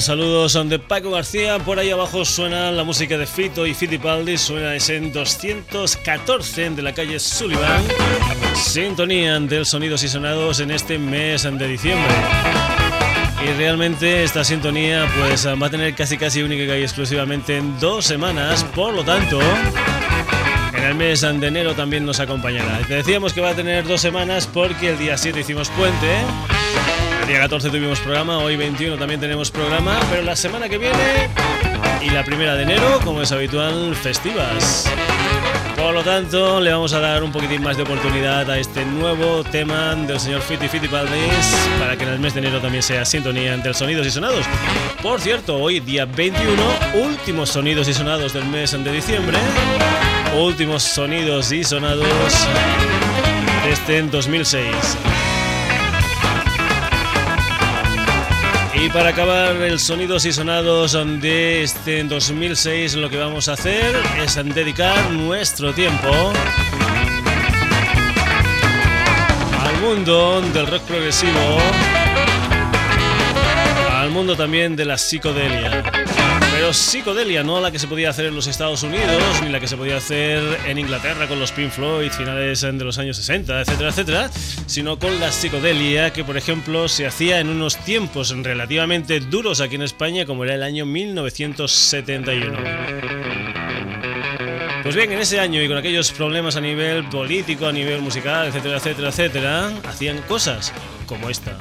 Saludos de Paco García. Por ahí abajo suena la música de Fito y Fittipaldi. Suena ese en 214 de la calle Sullivan. Sintonía del Sonidos y Sonados en este mes de diciembre. Y realmente esta sintonía pues va a tener casi casi única y exclusivamente en dos semanas. Por lo tanto, en el mes de enero también nos acompañará. Te decíamos que va a tener dos semanas porque el día 7 hicimos puente día 14 tuvimos programa, hoy 21 también tenemos programa, pero la semana que viene y la primera de enero, como es habitual, festivas. Por lo tanto, le vamos a dar un poquitín más de oportunidad a este nuevo tema del señor Fiti Valdés para que en el mes de enero también sea sintonía entre sonidos y sonados. Por cierto, hoy día 21, últimos sonidos y sonados del mes de diciembre. Últimos sonidos y sonados desde en 2006. Y para acabar el sonidos y sonados de este 2006, lo que vamos a hacer es dedicar nuestro tiempo al mundo del rock progresivo, al mundo también de la psicodelia. Pero psicodelia, no la que se podía hacer en los Estados Unidos, ni la que se podía hacer en Inglaterra con los Pink Floyd, finales de los años 60, etcétera, etcétera, sino con la psicodelia que, por ejemplo, se hacía en unos tiempos relativamente duros aquí en España, como era el año 1971. Pues bien, en ese año y con aquellos problemas a nivel político, a nivel musical, etcétera, etcétera, etcétera, hacían cosas como esta.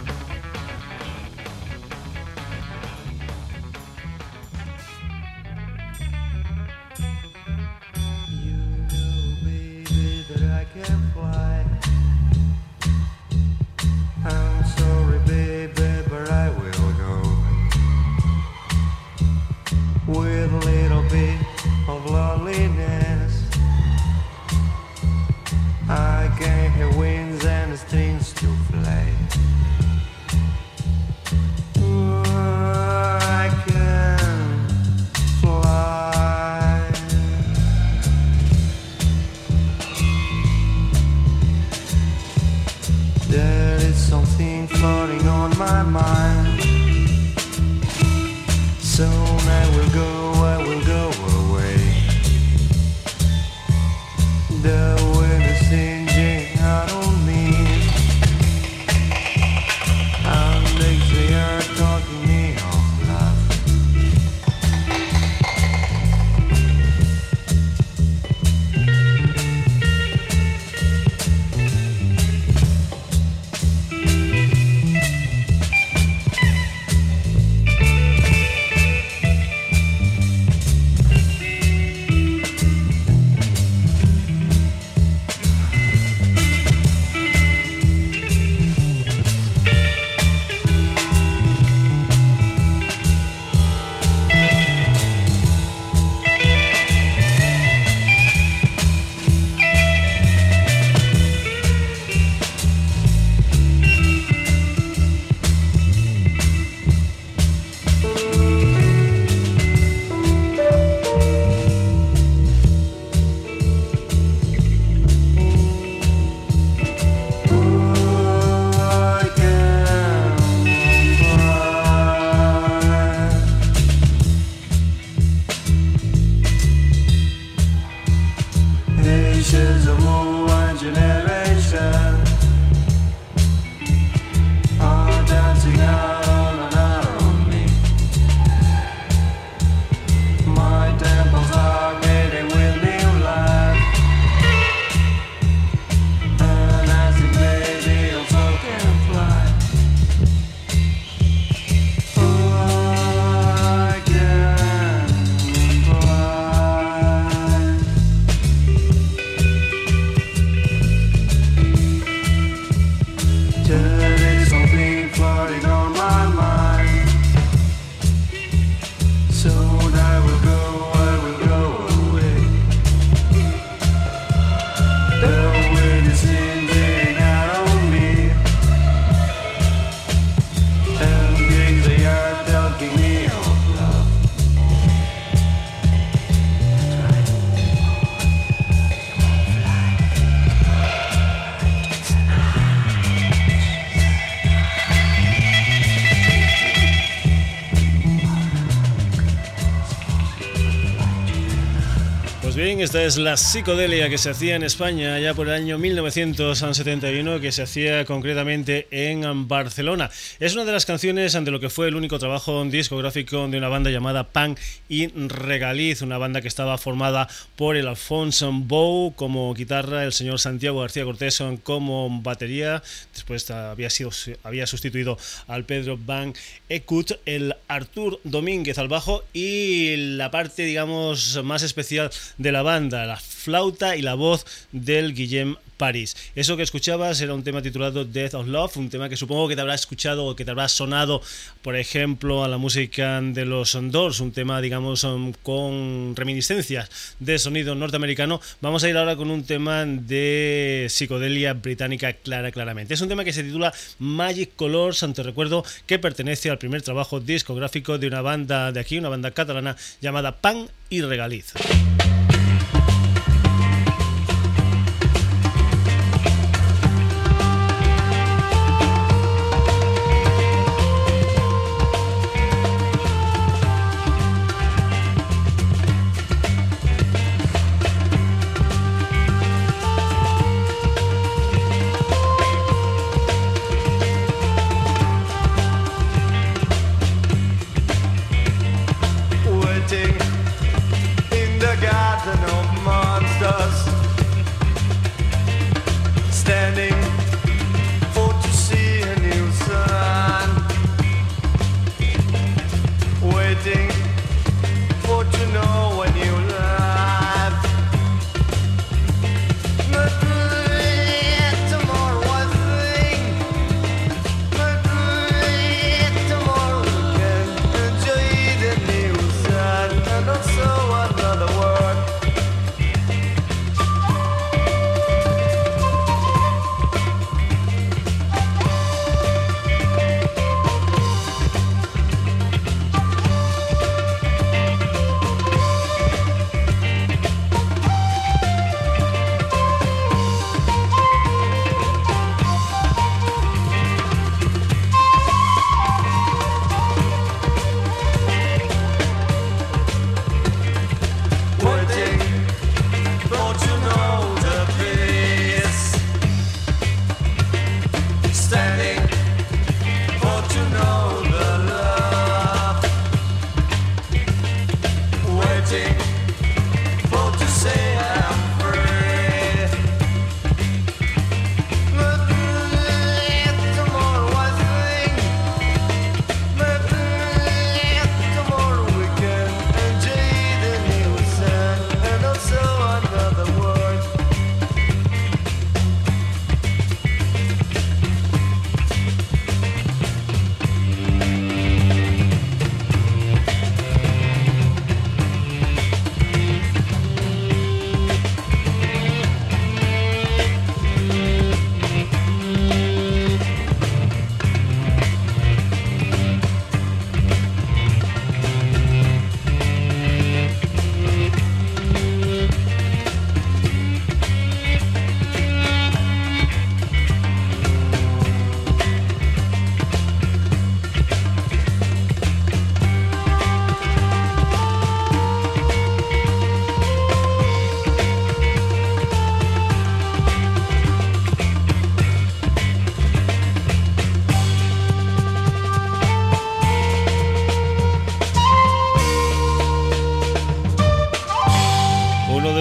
Esta es la psicodelia que se hacía en España ya por el año 1971, que se hacía concretamente en Barcelona. Es una de las canciones ante lo que fue el único trabajo discográfico de una banda llamada Pan y Regaliz, una banda que estaba formada por el Alfonso Bow como guitarra, el señor Santiago García Cortés como batería, después había, sido, había sustituido al Pedro Van Ekut, el Artur Domínguez al bajo y la parte, digamos, más especial de la banda, la flauta y la voz del Guillem París. Eso que escuchabas era un tema titulado Death of Love, un tema que supongo que te habrá escuchado o que te habrá sonado, por ejemplo, a la música de los Doors, un tema, digamos, um, con reminiscencias de sonido norteamericano. Vamos a ir ahora con un tema de psicodelia británica clara, claramente. Es un tema que se titula Magic Colors, ante recuerdo que pertenece al primer trabajo discográfico de una banda de aquí, una banda catalana llamada Pan y Regaliz.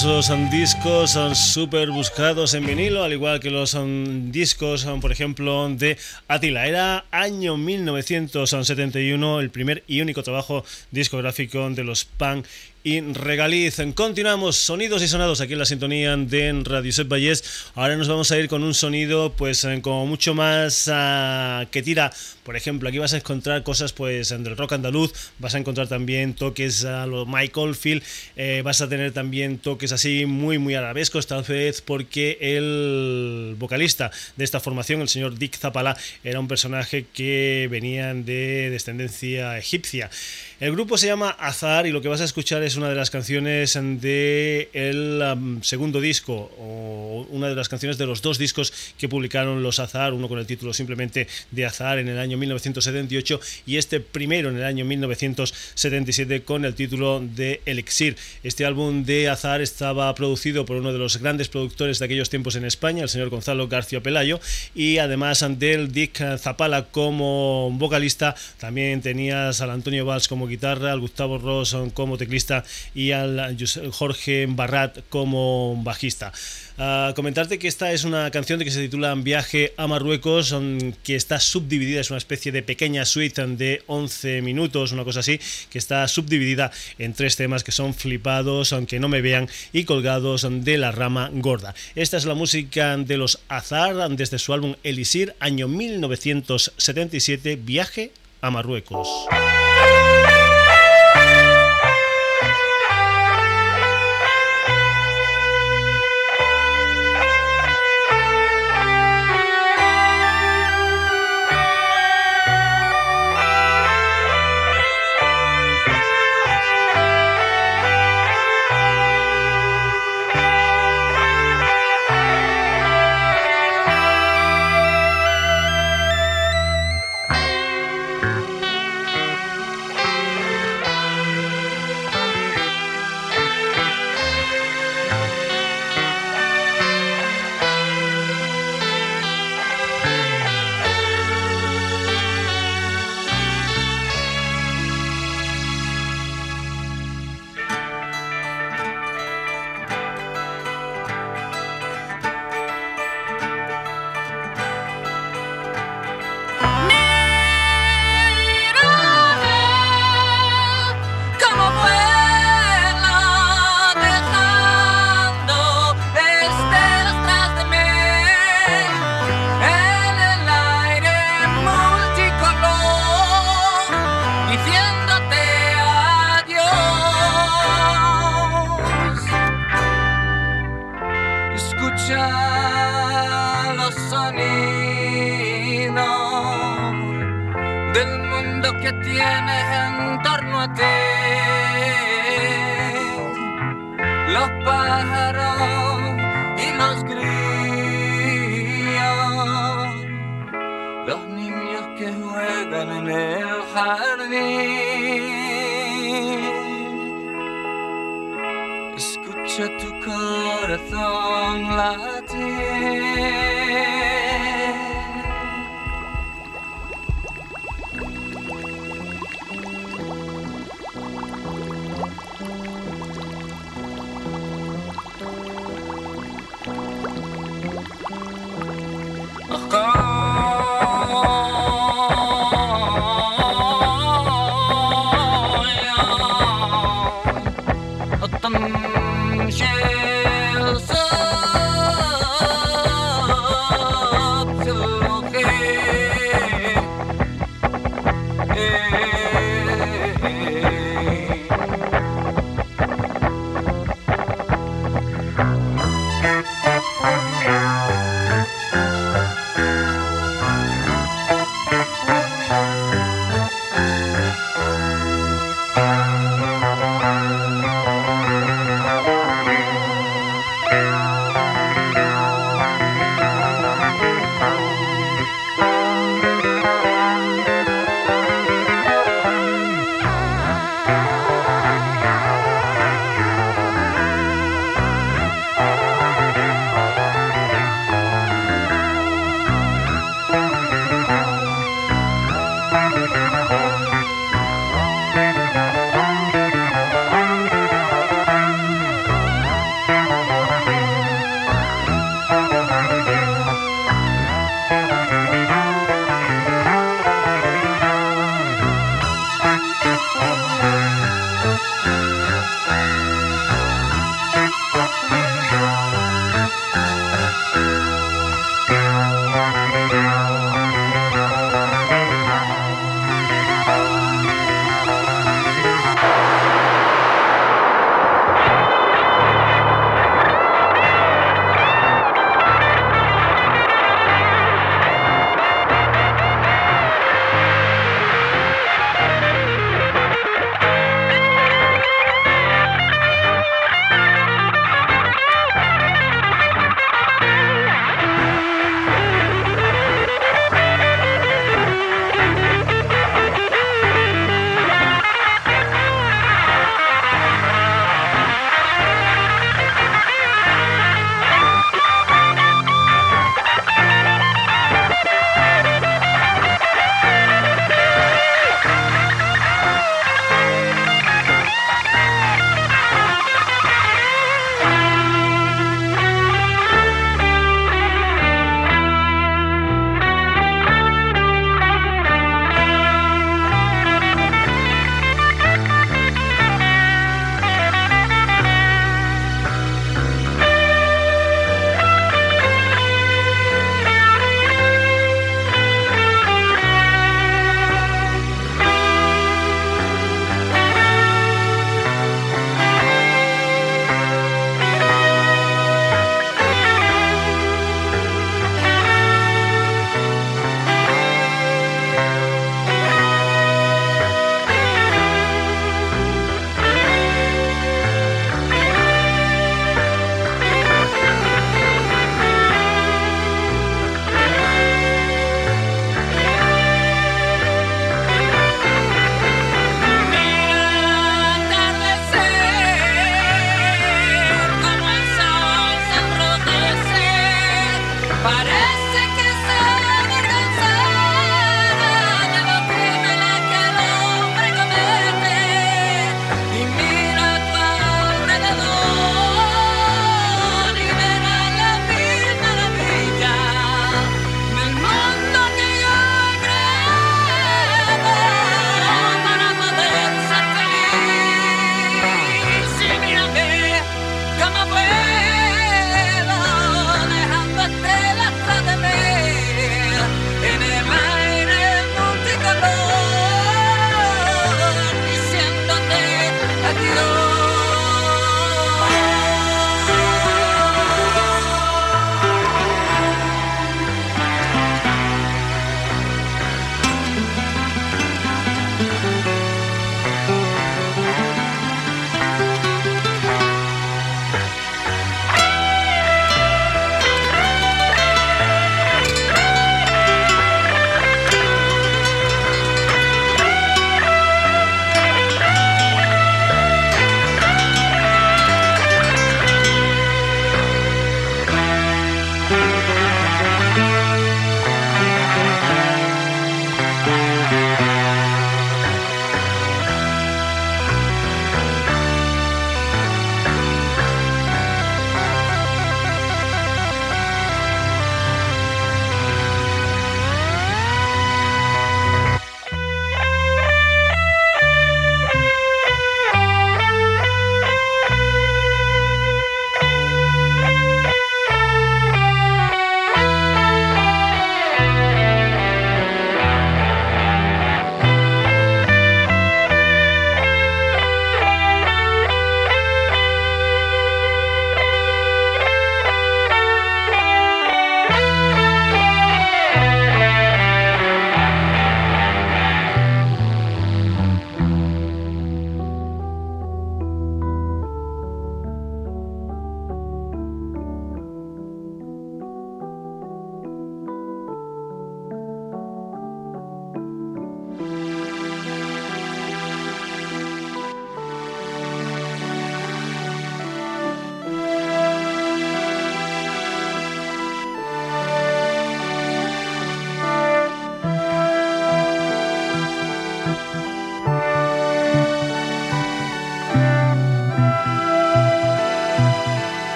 Son discos son súper buscados en vinilo, al igual que los son discos, son, por ejemplo, de Atila. Era año 1971, el primer y único trabajo discográfico de los Pan y Regaliz. Continuamos, sonidos y sonados aquí en la sintonía de Radio Set Valles. Ahora nos vamos a ir con un sonido, pues, eh, como mucho más uh, que tira. Por ejemplo, aquí vas a encontrar cosas, pues, del rock andaluz. Vas a encontrar también toques a lo Michael Field. Eh, vas a tener también toques así muy, muy arabescos, tal vez porque el vocalista de esta formación, el señor Dick Zapala, era un personaje que venía de descendencia egipcia. El grupo se llama Azar y lo que vas a escuchar es una de las canciones de el um, segundo disco o una de las canciones de los dos discos que publicaron los Azar, uno con el título simplemente de Azar en el año 1978 y este primero en el año 1977 con el título de Elixir. Este álbum de Azar estaba producido por uno de los grandes productores de aquellos tiempos en España, el señor Gonzalo García Pelayo, y además del Dick Zapala como vocalista, también tenías al Antonio Valls como guitarra, al Gustavo Ross como teclista y al Jorge Barrat como bajista. Ah, comentarte que esta es una canción de que se titula Viaje a Marruecos, que está subdividida, es una especie de pequeña suite de 11 minutos, una cosa así, que está subdividida en tres temas que son flipados, aunque no me vean, y colgados de la rama gorda. Esta es la música de los Azar desde su álbum Elisir, año 1977, Viaje a Marruecos.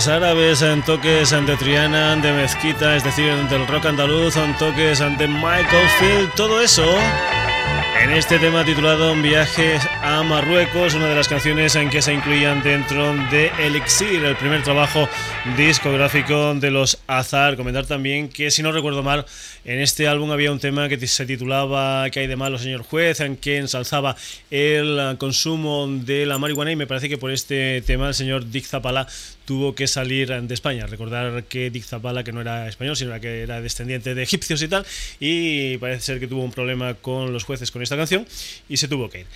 Toques árabes, en toques de Triana, de Mezquita, es decir, del rock andaluz, en toques de Michael Field, todo eso en este tema titulado Viajes a Marruecos, una de las canciones en que se incluían dentro de Elixir, el primer trabajo discográfico de los Azar. Comentar también que, si no recuerdo mal, en este álbum había un tema que se titulaba ¿Qué hay de malo, señor juez?, en que ensalzaba el consumo de la marihuana y me parece que por este tema el señor Dick Zapala tuvo que salir de España. Recordar que Dick Zapala, que no era español, sino que era descendiente de egipcios y tal, y parece ser que tuvo un problema con los jueces con esta canción y se tuvo que ir.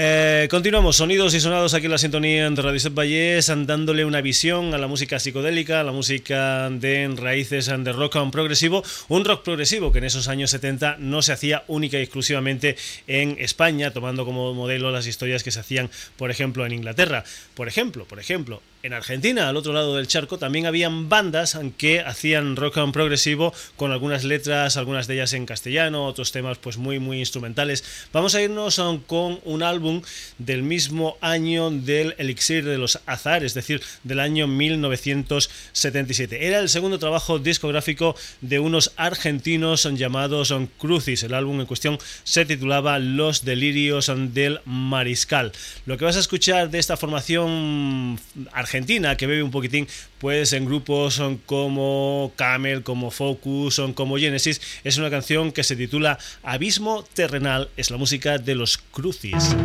Eh, continuamos, sonidos y sonados aquí en la sintonía de Radio Set Vallés, dándole una visión a la música psicodélica, a la música de raíces de rock and progresivo, un rock progresivo que en esos años 70 no se hacía única y exclusivamente en España, tomando como modelo las historias que se hacían, por ejemplo, en Inglaterra. Por ejemplo, por ejemplo, en Argentina, al otro lado del charco, también habían bandas que hacían rock and progresivo con algunas letras, algunas de ellas en castellano, otros temas pues muy muy instrumentales. Vamos a irnos con un álbum del mismo año del Elixir de los Azar, es decir, del año 1977. Era el segundo trabajo discográfico de unos argentinos llamados Crucis. El álbum en cuestión se titulaba Los Delirios del Mariscal. Lo que vas a escuchar de esta formación argentina Argentina, que bebe un poquitín pues en grupos como Camel, como Focus, como Genesis. Es una canción que se titula Abismo Terrenal, es la música de los Crucis.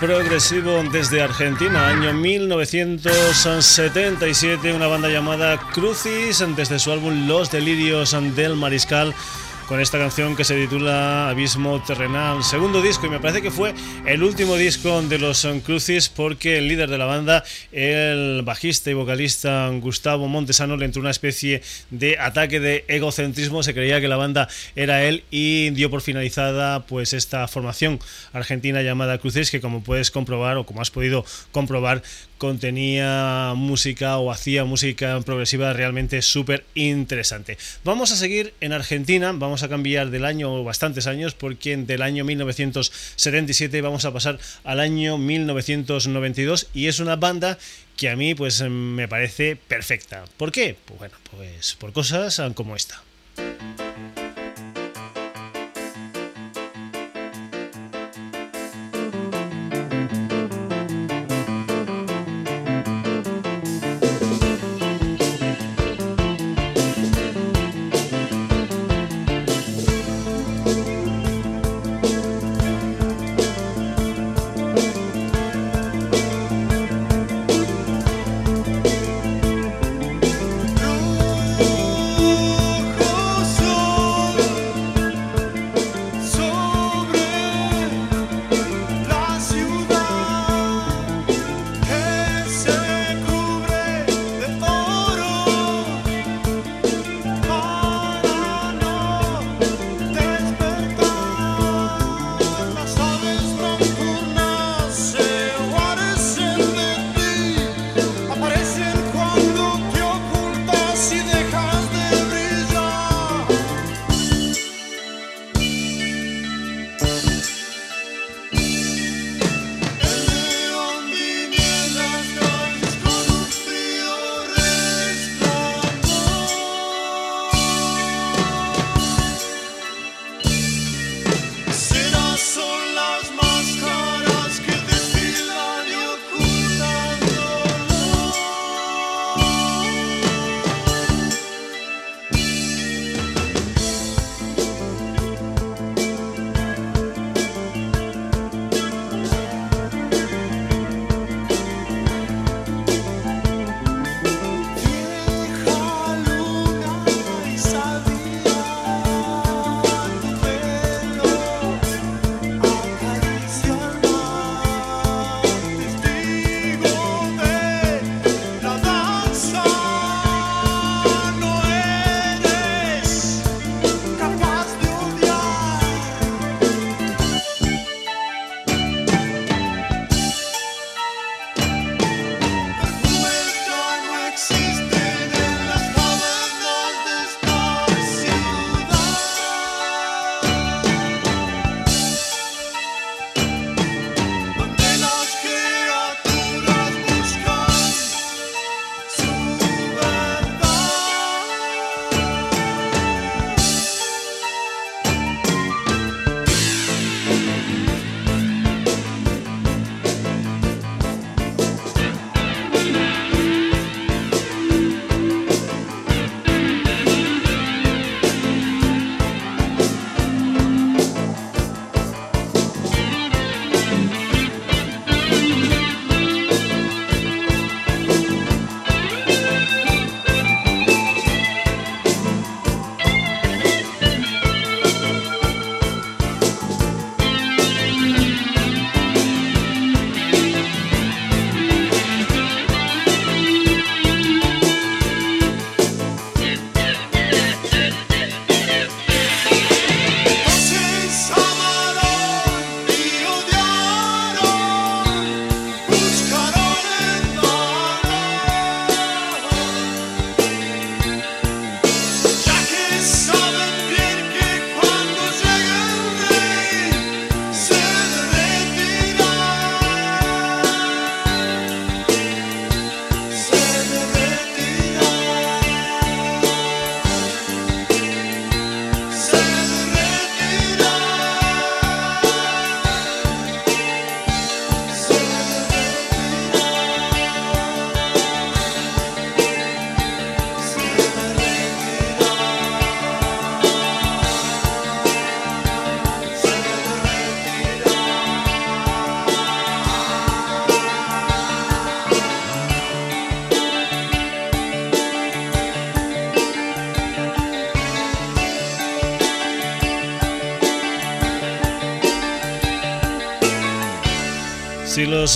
Progresivo desde Argentina, año 1977, una banda llamada Crucis, desde su álbum Los Delirios del Mariscal con esta canción que se titula Abismo Terrenal, segundo disco y me parece que fue el último disco de los Crucis porque el líder de la banda, el bajista y vocalista Gustavo Montesano le entró una especie de ataque de egocentrismo, se creía que la banda era él y dio por finalizada pues esta formación argentina llamada Crucis que como puedes comprobar o como has podido comprobar contenía música o hacía música progresiva realmente súper interesante. Vamos a seguir en Argentina, vamos a cambiar del año bastantes años porque del año 1977 vamos a pasar al año 1992 y es una banda que a mí pues me parece perfecta. ¿Por qué? Pues bueno, pues por cosas como esta.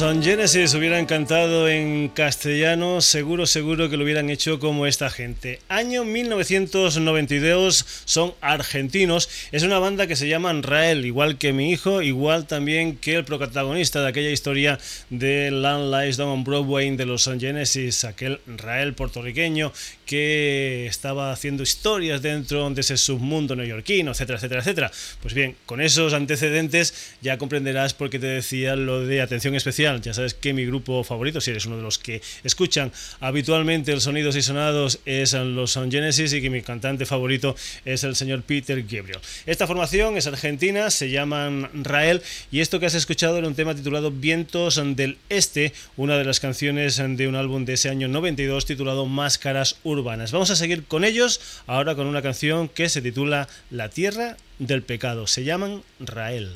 Los Genesis hubieran cantado en castellano, seguro, seguro que lo hubieran hecho como esta gente. Año 1992, son argentinos. Es una banda que se llama Rael, igual que mi hijo, igual también que el protagonista de aquella historia de Land Lies Down on Broadway de los Genesis, aquel Rael puertorriqueño que estaba haciendo historias dentro de ese submundo neoyorquino, etcétera, etcétera, etcétera. Pues bien, con esos antecedentes ya comprenderás por qué te decía lo de atención especial. Ya sabes que mi grupo favorito, si eres uno de los que escuchan habitualmente los sonidos y sonados, es los Son Genesis y que mi cantante favorito es el señor Peter Gabriel. Esta formación es argentina, se llaman Rael y esto que has escuchado era un tema titulado Vientos del Este, una de las canciones de un álbum de ese año 92 titulado Máscaras Urbanas Vamos a seguir con ellos ahora con una canción que se titula La Tierra del Pecado. Se llaman Rael.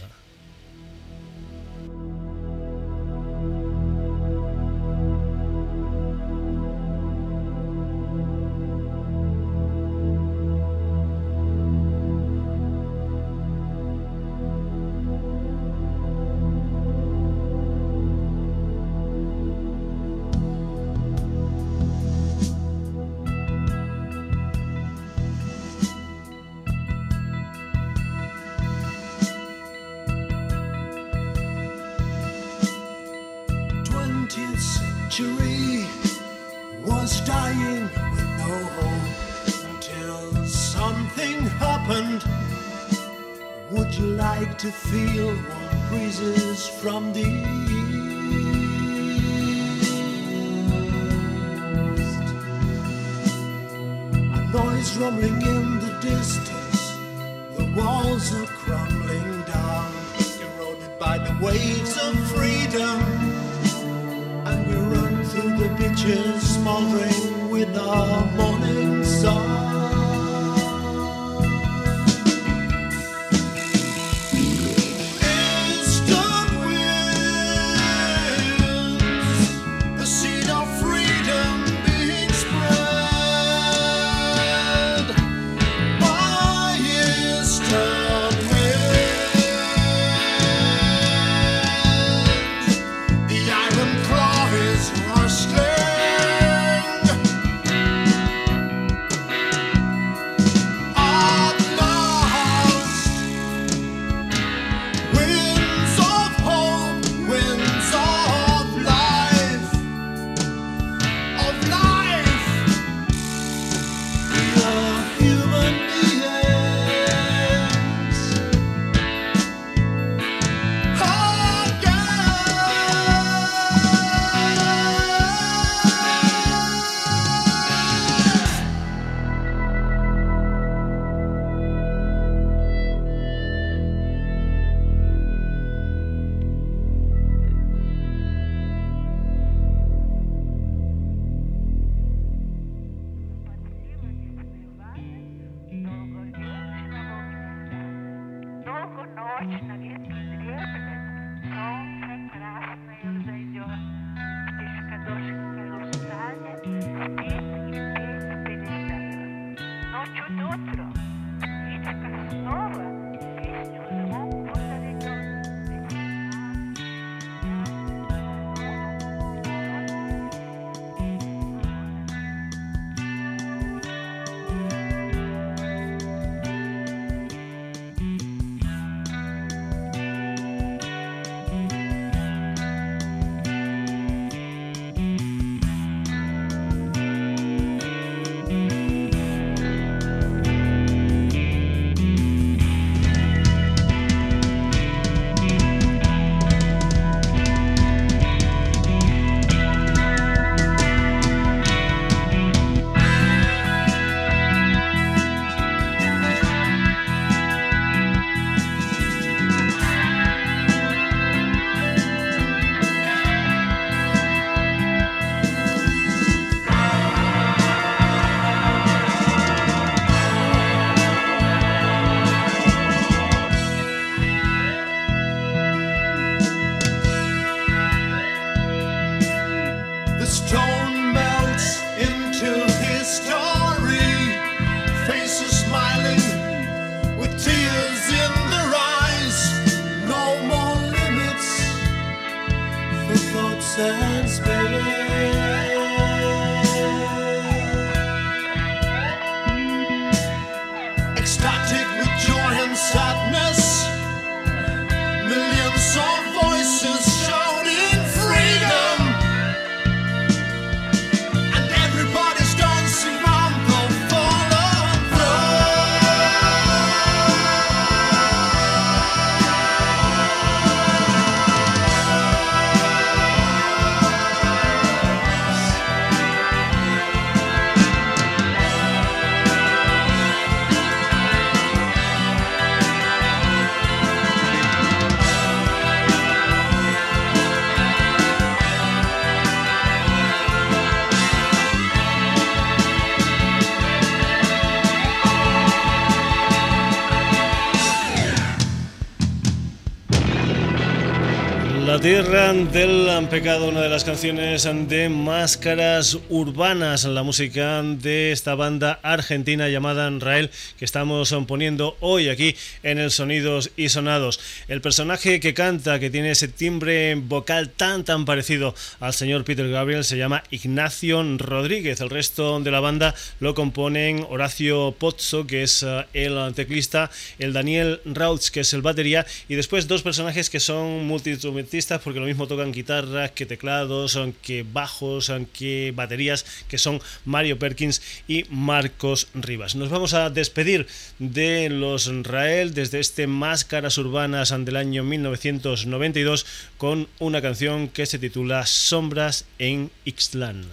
walls are crumbling down, eroded by the waves of freedom. And we run through the pitches, smoldering with our tierra del pecado, una de las canciones de máscaras urbanas, la música de esta banda argentina llamada Rael que estamos poniendo hoy aquí en el Sonidos y Sonados. El personaje que canta, que tiene ese timbre vocal tan tan parecido al señor Peter Gabriel, se llama Ignacio Rodríguez. El resto de la banda lo componen Horacio Pozzo, que es eh, el teclista, el Daniel Rauch, que es el batería, y después dos personajes que son multiinstrumentistas porque lo mismo tocan guitarras que teclados, que bajos, que baterías, que son Mario Perkins y Marcos Rivas. Nos vamos a despedir de los Rael desde este Máscaras Urbanas del año 1992 con una canción que se titula Sombras en Ixtlán.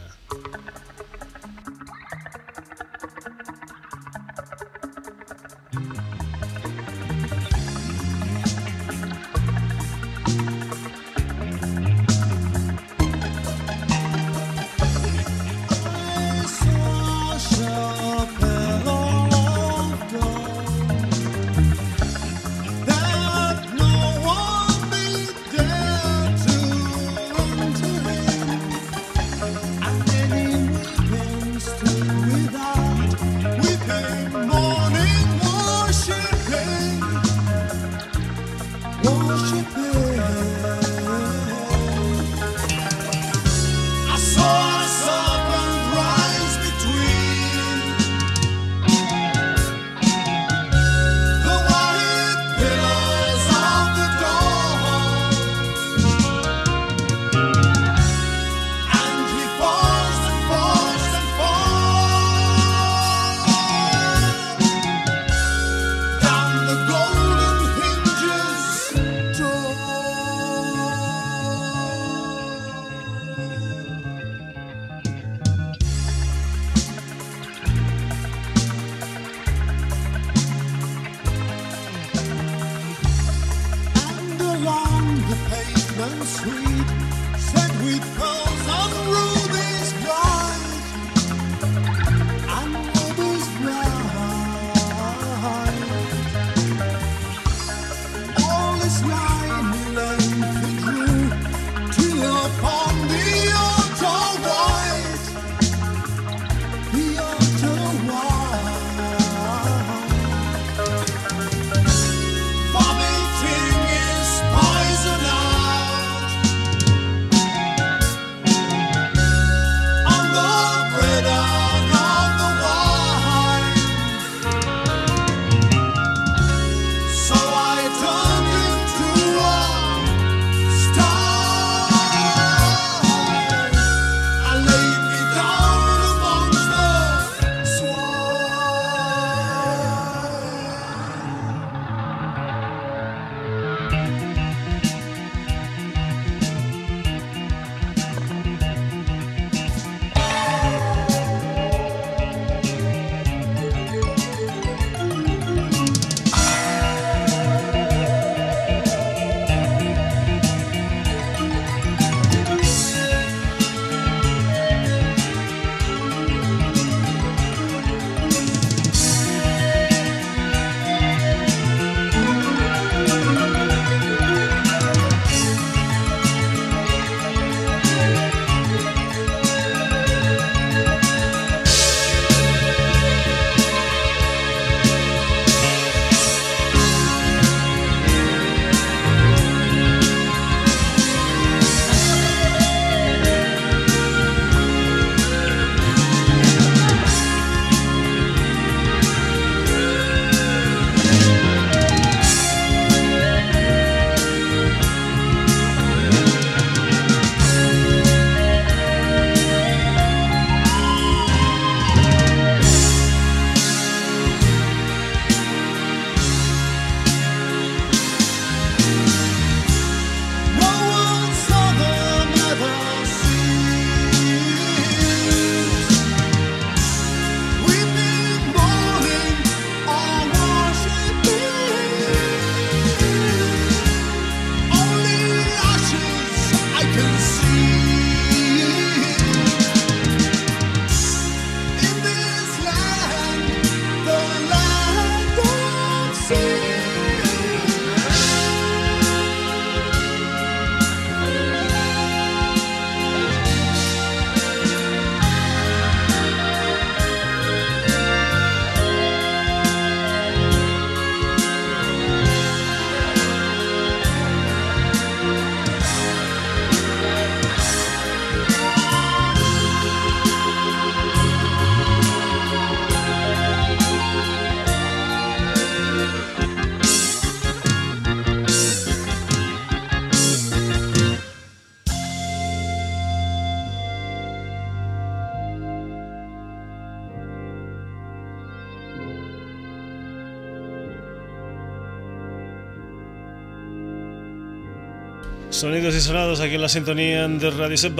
Sonidos y sonados aquí en la sintonía de Radio Set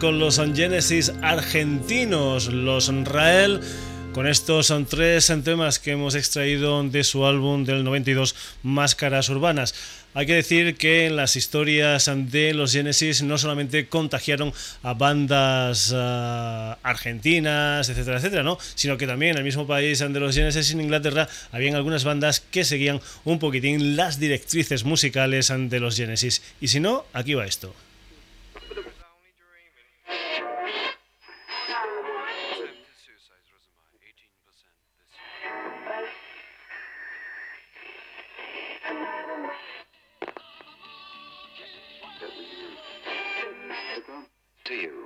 con los Genesis argentinos, los Rael. Con estos son tres temas que hemos extraído de su álbum del 92, Máscaras Urbanas. Hay que decir que las historias de los Genesis no solamente contagiaron a bandas ah, argentinas, etcétera, etcétera, ¿no? sino que también en el mismo país de los Genesis, en Inglaterra, habían algunas bandas que seguían un poquitín las directrices musicales de los Genesis. Y si no, aquí va esto. to you.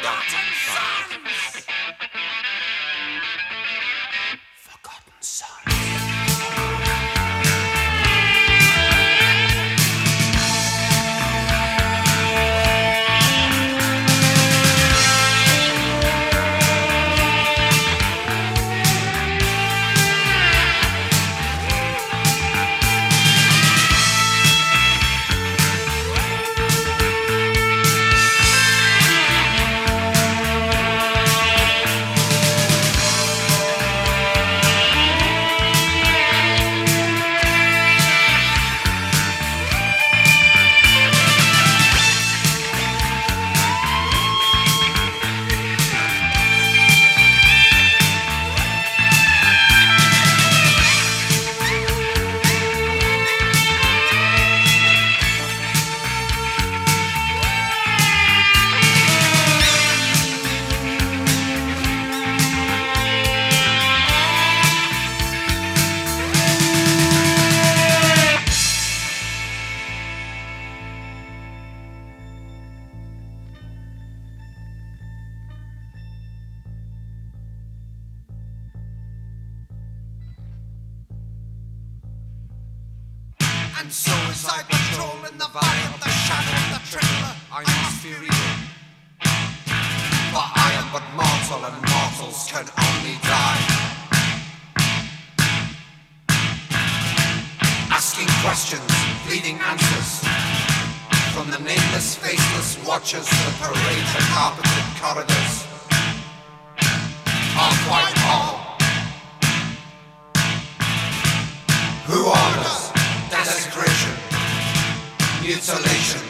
forgotten sons. insulation.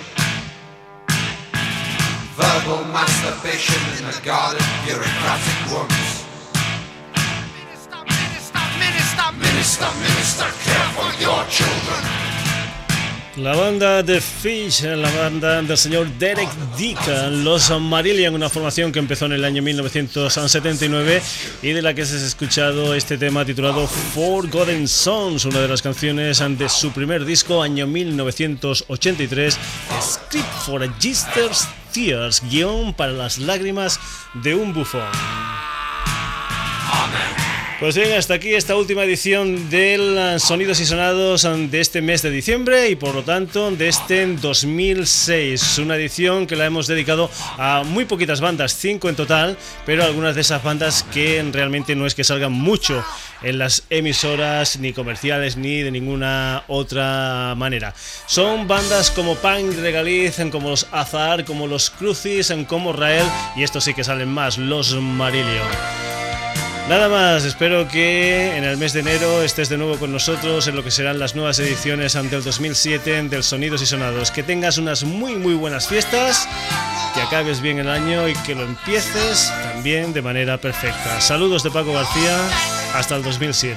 Verbal masturbation in a garden bureaucratic worms. Minister, minister, minister, minister, care for your children. La banda de Fish, la banda del señor Derek Dick, los Marillion, una formación que empezó en el año 1979 y de la que se ha escuchado este tema titulado Forgotten Songs, una de las canciones de su primer disco, año 1983, Script for a Tears, guion para las lágrimas de un bufón. Pues bien, hasta aquí esta última edición del Sonidos y Sonados de este mes de diciembre y por lo tanto de este 2006. Una edición que la hemos dedicado a muy poquitas bandas, cinco en total, pero algunas de esas bandas que realmente no es que salgan mucho en las emisoras ni comerciales ni de ninguna otra manera. Son bandas como Punk Regaliz, como los Azar, como los Crucis, como Rael y estos sí que salen más, los Marilio. Nada más, espero que en el mes de enero estés de nuevo con nosotros en lo que serán las nuevas ediciones ante el 2007 del Sonidos y Sonados. Que tengas unas muy muy buenas fiestas, que acabes bien el año y que lo empieces también de manera perfecta. Saludos de Paco García, hasta el 2007.